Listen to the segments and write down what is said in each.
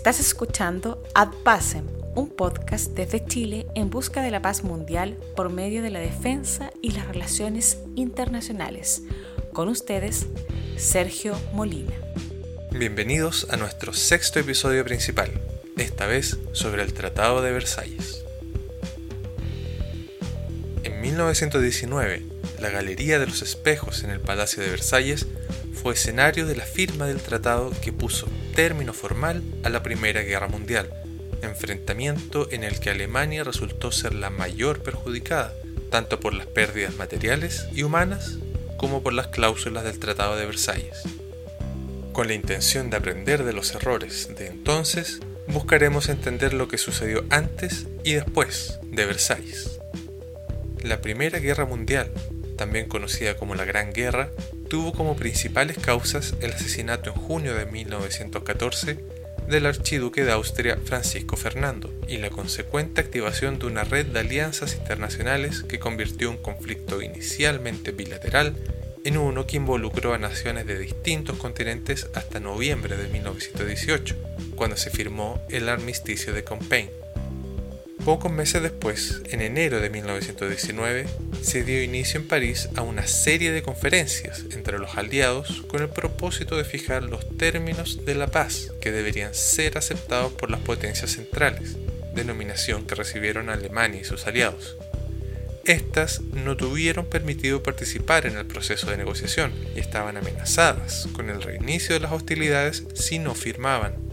Estás escuchando Ad Pacem, un podcast desde Chile en busca de la paz mundial por medio de la defensa y las relaciones internacionales. Con ustedes, Sergio Molina. Bienvenidos a nuestro sexto episodio principal, esta vez sobre el Tratado de Versalles. En 1919, la Galería de los Espejos en el Palacio de Versalles fue escenario de la firma del tratado que puso término formal a la Primera Guerra Mundial, enfrentamiento en el que Alemania resultó ser la mayor perjudicada, tanto por las pérdidas materiales y humanas como por las cláusulas del Tratado de Versalles. Con la intención de aprender de los errores de entonces, buscaremos entender lo que sucedió antes y después de Versalles. La Primera Guerra Mundial, también conocida como la Gran Guerra, tuvo como principales causas el asesinato en junio de 1914 del archiduque de Austria Francisco Fernando y la consecuente activación de una red de alianzas internacionales que convirtió un conflicto inicialmente bilateral en uno que involucró a naciones de distintos continentes hasta noviembre de 1918, cuando se firmó el armisticio de Compiègne. Pocos meses después, en enero de 1919, se dio inicio en París a una serie de conferencias entre los aliados con el propósito de fijar los términos de la paz que deberían ser aceptados por las potencias centrales, denominación que recibieron Alemania y sus aliados. Estas no tuvieron permitido participar en el proceso de negociación y estaban amenazadas con el reinicio de las hostilidades si no firmaban.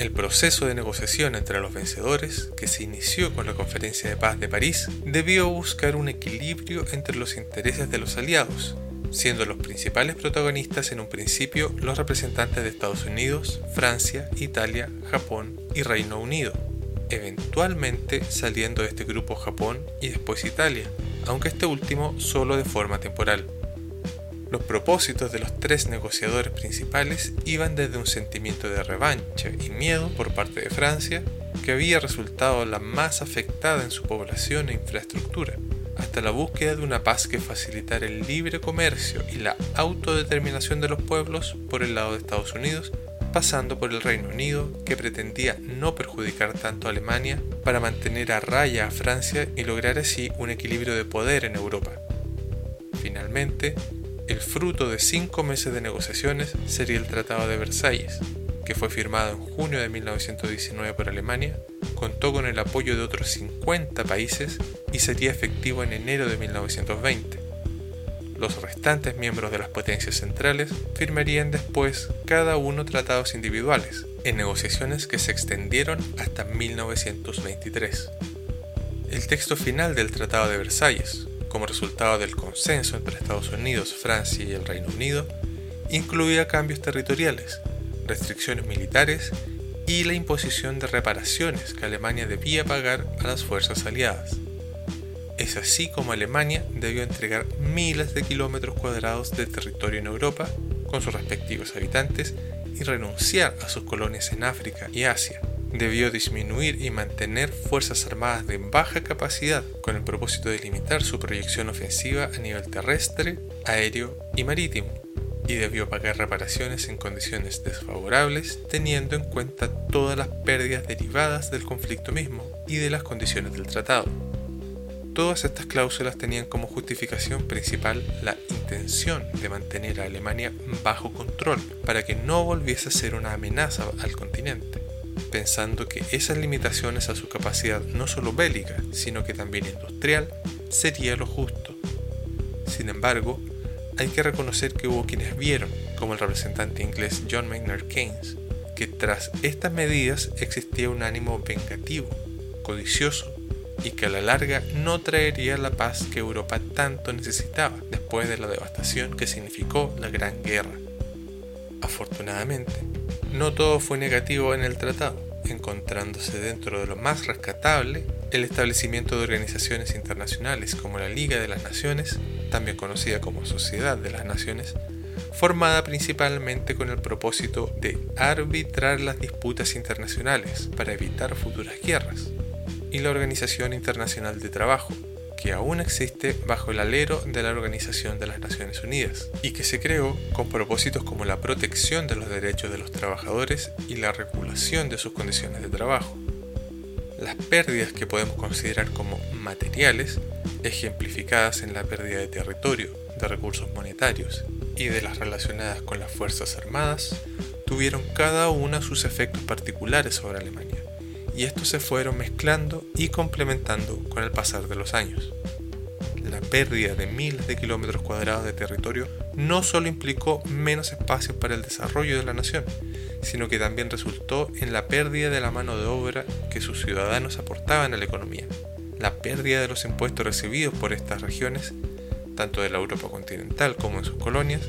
El proceso de negociación entre los vencedores, que se inició con la Conferencia de Paz de París, debió buscar un equilibrio entre los intereses de los aliados, siendo los principales protagonistas en un principio los representantes de Estados Unidos, Francia, Italia, Japón y Reino Unido, eventualmente saliendo de este grupo Japón y después Italia, aunque este último solo de forma temporal. Los propósitos de los tres negociadores principales iban desde un sentimiento de revancha y miedo por parte de Francia, que había resultado la más afectada en su población e infraestructura, hasta la búsqueda de una paz que facilitara el libre comercio y la autodeterminación de los pueblos por el lado de Estados Unidos, pasando por el Reino Unido, que pretendía no perjudicar tanto a Alemania para mantener a raya a Francia y lograr así un equilibrio de poder en Europa. Finalmente, el fruto de cinco meses de negociaciones sería el Tratado de Versalles, que fue firmado en junio de 1919 por Alemania, contó con el apoyo de otros 50 países y sería efectivo en enero de 1920. Los restantes miembros de las potencias centrales firmarían después cada uno tratados individuales, en negociaciones que se extendieron hasta 1923. El texto final del Tratado de Versalles, como resultado del consenso entre Estados Unidos, Francia y el Reino Unido, incluía cambios territoriales, restricciones militares y la imposición de reparaciones que Alemania debía pagar a las fuerzas aliadas. Es así como Alemania debió entregar miles de kilómetros cuadrados de territorio en Europa con sus respectivos habitantes y renunciar a sus colonias en África y Asia debió disminuir y mantener fuerzas armadas de baja capacidad con el propósito de limitar su proyección ofensiva a nivel terrestre, aéreo y marítimo, y debió pagar reparaciones en condiciones desfavorables teniendo en cuenta todas las pérdidas derivadas del conflicto mismo y de las condiciones del tratado. Todas estas cláusulas tenían como justificación principal la intención de mantener a Alemania bajo control para que no volviese a ser una amenaza al continente pensando que esas limitaciones a su capacidad no solo bélica, sino que también industrial, sería lo justo. Sin embargo, hay que reconocer que hubo quienes vieron, como el representante inglés John Maynard Keynes, que tras estas medidas existía un ánimo vengativo, codicioso, y que a la larga no traería la paz que Europa tanto necesitaba después de la devastación que significó la Gran Guerra. Afortunadamente, no todo fue negativo en el tratado, encontrándose dentro de lo más rescatable el establecimiento de organizaciones internacionales como la Liga de las Naciones, también conocida como Sociedad de las Naciones, formada principalmente con el propósito de arbitrar las disputas internacionales para evitar futuras guerras, y la Organización Internacional de Trabajo, que aún existe bajo el alero de la Organización de las Naciones Unidas y que se creó con propósitos como la protección de los derechos de los trabajadores y la regulación de sus condiciones de trabajo. Las pérdidas que podemos considerar como materiales, ejemplificadas en la pérdida de territorio, de recursos monetarios y de las relacionadas con las Fuerzas Armadas, tuvieron cada una sus efectos particulares sobre Alemania y estos se fueron mezclando y complementando con el pasar de los años. La pérdida de miles de kilómetros cuadrados de territorio no solo implicó menos espacio para el desarrollo de la nación, sino que también resultó en la pérdida de la mano de obra que sus ciudadanos aportaban a la economía, la pérdida de los impuestos recibidos por estas regiones, tanto de la Europa continental como en sus colonias,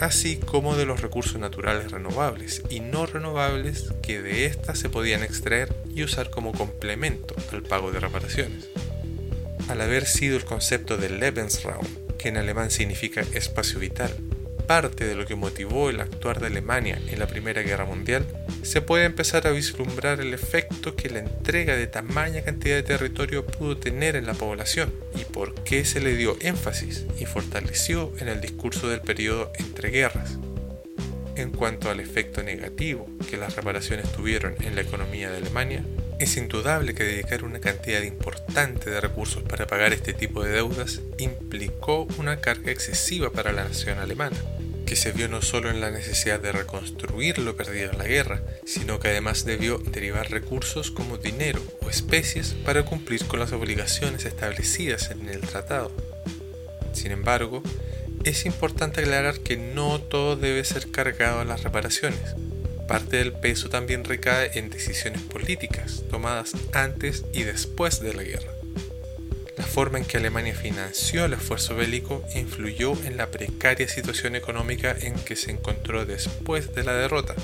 así como de los recursos naturales renovables y no renovables que de éstas se podían extraer y usar como complemento al pago de reparaciones. Al haber sido el concepto de Lebensraum, que en alemán significa espacio vital, parte de lo que motivó el actuar de Alemania en la Primera Guerra Mundial, se puede empezar a vislumbrar el efecto que la entrega de tamaña cantidad de territorio pudo tener en la población y por qué se le dio énfasis y fortaleció en el discurso del periodo entre guerras. En cuanto al efecto negativo que las reparaciones tuvieron en la economía de Alemania, es indudable que dedicar una cantidad importante de recursos para pagar este tipo de deudas implicó una carga excesiva para la nación alemana, que se vio no solo en la necesidad de reconstruir lo perdido en la guerra, sino que además debió derivar recursos como dinero o especies para cumplir con las obligaciones establecidas en el tratado. Sin embargo, es importante aclarar que no todo debe ser cargado a las reparaciones. Parte del peso también recae en decisiones políticas tomadas antes y después de la guerra. La forma en que Alemania financió el esfuerzo bélico influyó en la precaria situación económica en que se encontró después de la derrota,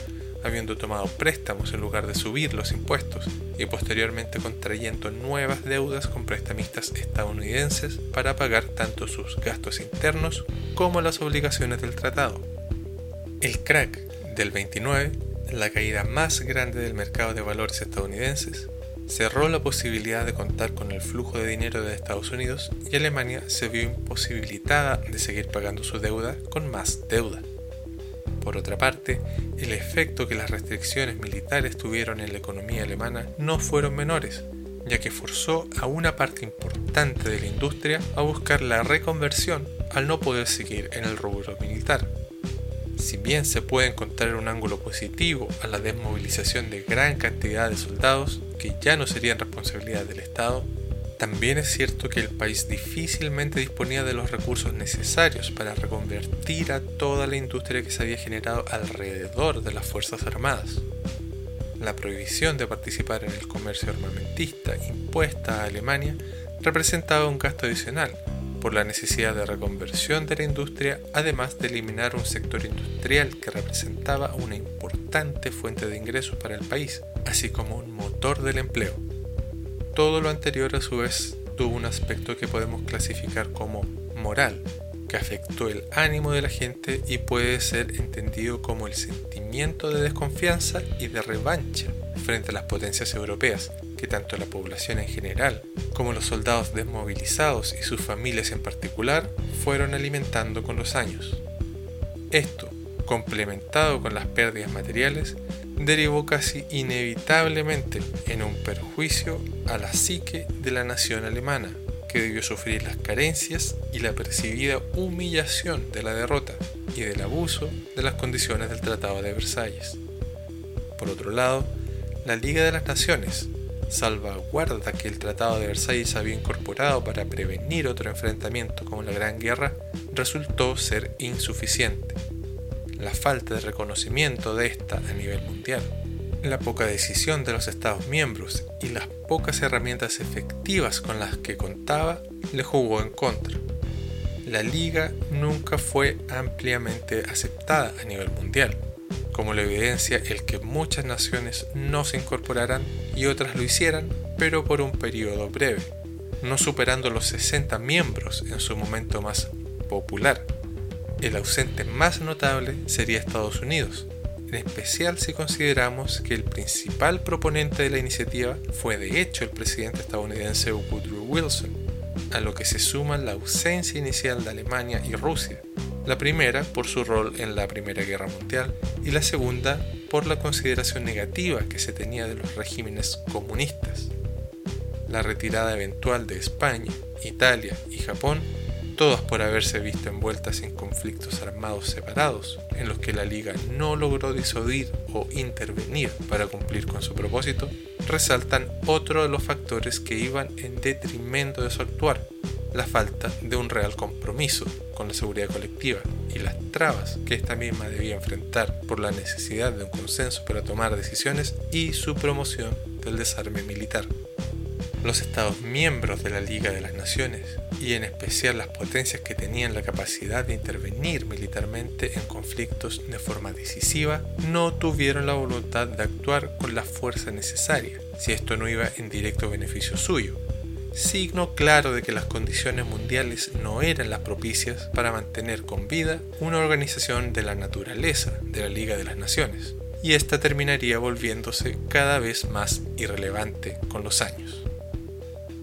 habiendo tomado préstamos en lugar de subir los impuestos y posteriormente contrayendo nuevas deudas con prestamistas estadounidenses para pagar tanto sus gastos internos como las obligaciones del tratado. El crack del 29, la caída más grande del mercado de valores estadounidenses, cerró la posibilidad de contar con el flujo de dinero de Estados Unidos y Alemania se vio imposibilitada de seguir pagando su deuda con más deuda. Por otra parte, el efecto que las restricciones militares tuvieron en la economía alemana no fueron menores, ya que forzó a una parte importante de la industria a buscar la reconversión al no poder seguir en el rubro militar. Si bien se puede encontrar un ángulo positivo a la desmovilización de gran cantidad de soldados, que ya no serían responsabilidad del Estado, también es cierto que el país difícilmente disponía de los recursos necesarios para reconvertir a toda la industria que se había generado alrededor de las Fuerzas Armadas. La prohibición de participar en el comercio armamentista impuesta a Alemania representaba un gasto adicional por la necesidad de reconversión de la industria, además de eliminar un sector industrial que representaba una importante fuente de ingresos para el país, así como un motor del empleo. Todo lo anterior a su vez tuvo un aspecto que podemos clasificar como moral, que afectó el ánimo de la gente y puede ser entendido como el sentimiento de desconfianza y de revancha frente a las potencias europeas, que tanto la población en general como los soldados desmovilizados y sus familias en particular fueron alimentando con los años. Esto, complementado con las pérdidas materiales, derivó casi inevitablemente en un perjuicio a la psique de la nación alemana, que debió sufrir las carencias y la percibida humillación de la derrota y del abuso de las condiciones del Tratado de Versalles. Por otro lado, la Liga de las Naciones, salvaguarda que el Tratado de Versalles había incorporado para prevenir otro enfrentamiento como la Gran Guerra, resultó ser insuficiente la falta de reconocimiento de esta a nivel mundial, la poca decisión de los Estados miembros y las pocas herramientas efectivas con las que contaba le jugó en contra. La liga nunca fue ampliamente aceptada a nivel mundial, como lo evidencia el que muchas naciones no se incorporaran y otras lo hicieran, pero por un periodo breve, no superando los 60 miembros en su momento más popular. El ausente más notable sería Estados Unidos, en especial si consideramos que el principal proponente de la iniciativa fue de hecho el presidente estadounidense Woodrow Wilson, a lo que se suma la ausencia inicial de Alemania y Rusia, la primera por su rol en la Primera Guerra Mundial y la segunda por la consideración negativa que se tenía de los regímenes comunistas. La retirada eventual de España, Italia y Japón, todas por haberse visto envueltas en conflictos armados separados, en los que la Liga no logró disuadir o intervenir para cumplir con su propósito, resaltan otro de los factores que iban en detrimento de su actuar, la falta de un real compromiso con la seguridad colectiva y las trabas que esta misma debía enfrentar por la necesidad de un consenso para tomar decisiones y su promoción del desarme militar. Los Estados miembros de la Liga de las Naciones, y en especial las potencias que tenían la capacidad de intervenir militarmente en conflictos de forma decisiva, no tuvieron la voluntad de actuar con la fuerza necesaria, si esto no iba en directo beneficio suyo, signo claro de que las condiciones mundiales no eran las propicias para mantener con vida una organización de la naturaleza de la Liga de las Naciones, y esta terminaría volviéndose cada vez más irrelevante con los años.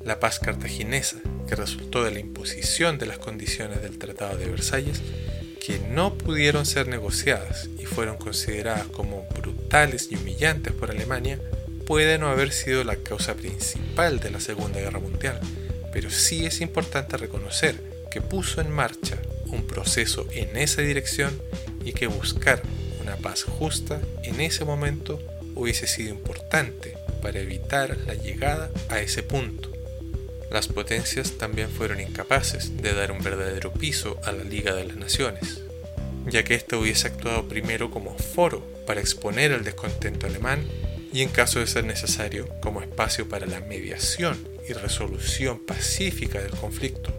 La paz cartaginesa, que resultó de la imposición de las condiciones del Tratado de Versalles, que no pudieron ser negociadas y fueron consideradas como brutales y humillantes por Alemania, puede no haber sido la causa principal de la Segunda Guerra Mundial, pero sí es importante reconocer que puso en marcha un proceso en esa dirección y que buscar una paz justa en ese momento hubiese sido importante para evitar la llegada a ese punto. Las potencias también fueron incapaces de dar un verdadero piso a la Liga de las Naciones, ya que ésta hubiese actuado primero como foro para exponer el descontento alemán y en caso de ser necesario como espacio para la mediación y resolución pacífica del conflicto,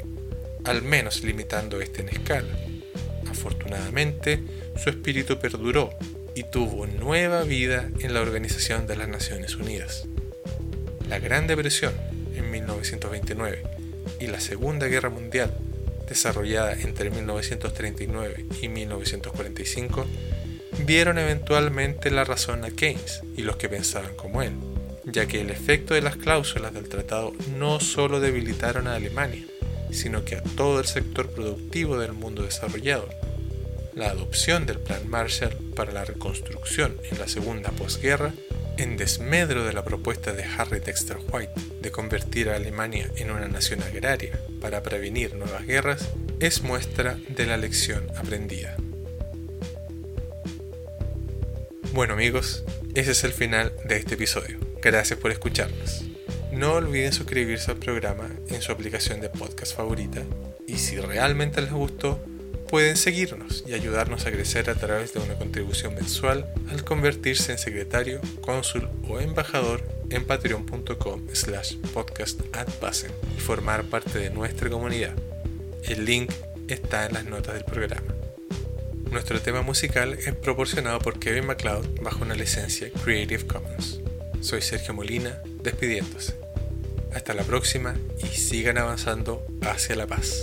al menos limitando este en escala. Afortunadamente, su espíritu perduró y tuvo nueva vida en la Organización de las Naciones Unidas. La Gran Depresión en 1929 y la Segunda Guerra Mundial, desarrollada entre 1939 y 1945, vieron eventualmente la razón a Keynes y los que pensaban como él, ya que el efecto de las cláusulas del tratado no solo debilitaron a Alemania, sino que a todo el sector productivo del mundo desarrollado. La adopción del Plan Marshall para la reconstrucción en la segunda posguerra, en desmedro de la propuesta de Harry Dexter White de convertir a Alemania en una nación agraria para prevenir nuevas guerras, es muestra de la lección aprendida. Bueno amigos, ese es el final de este episodio. Gracias por escucharnos. No olviden suscribirse al programa en su aplicación de podcast favorita y si realmente les gustó, pueden seguirnos y ayudarnos a crecer a través de una contribución mensual al convertirse en secretario, cónsul o embajador en patreon.com slash podcast y formar parte de nuestra comunidad. El link está en las notas del programa. Nuestro tema musical es proporcionado por Kevin MacLeod bajo una licencia Creative Commons. Soy Sergio Molina, despidiéndose. Hasta la próxima y sigan avanzando hacia la paz.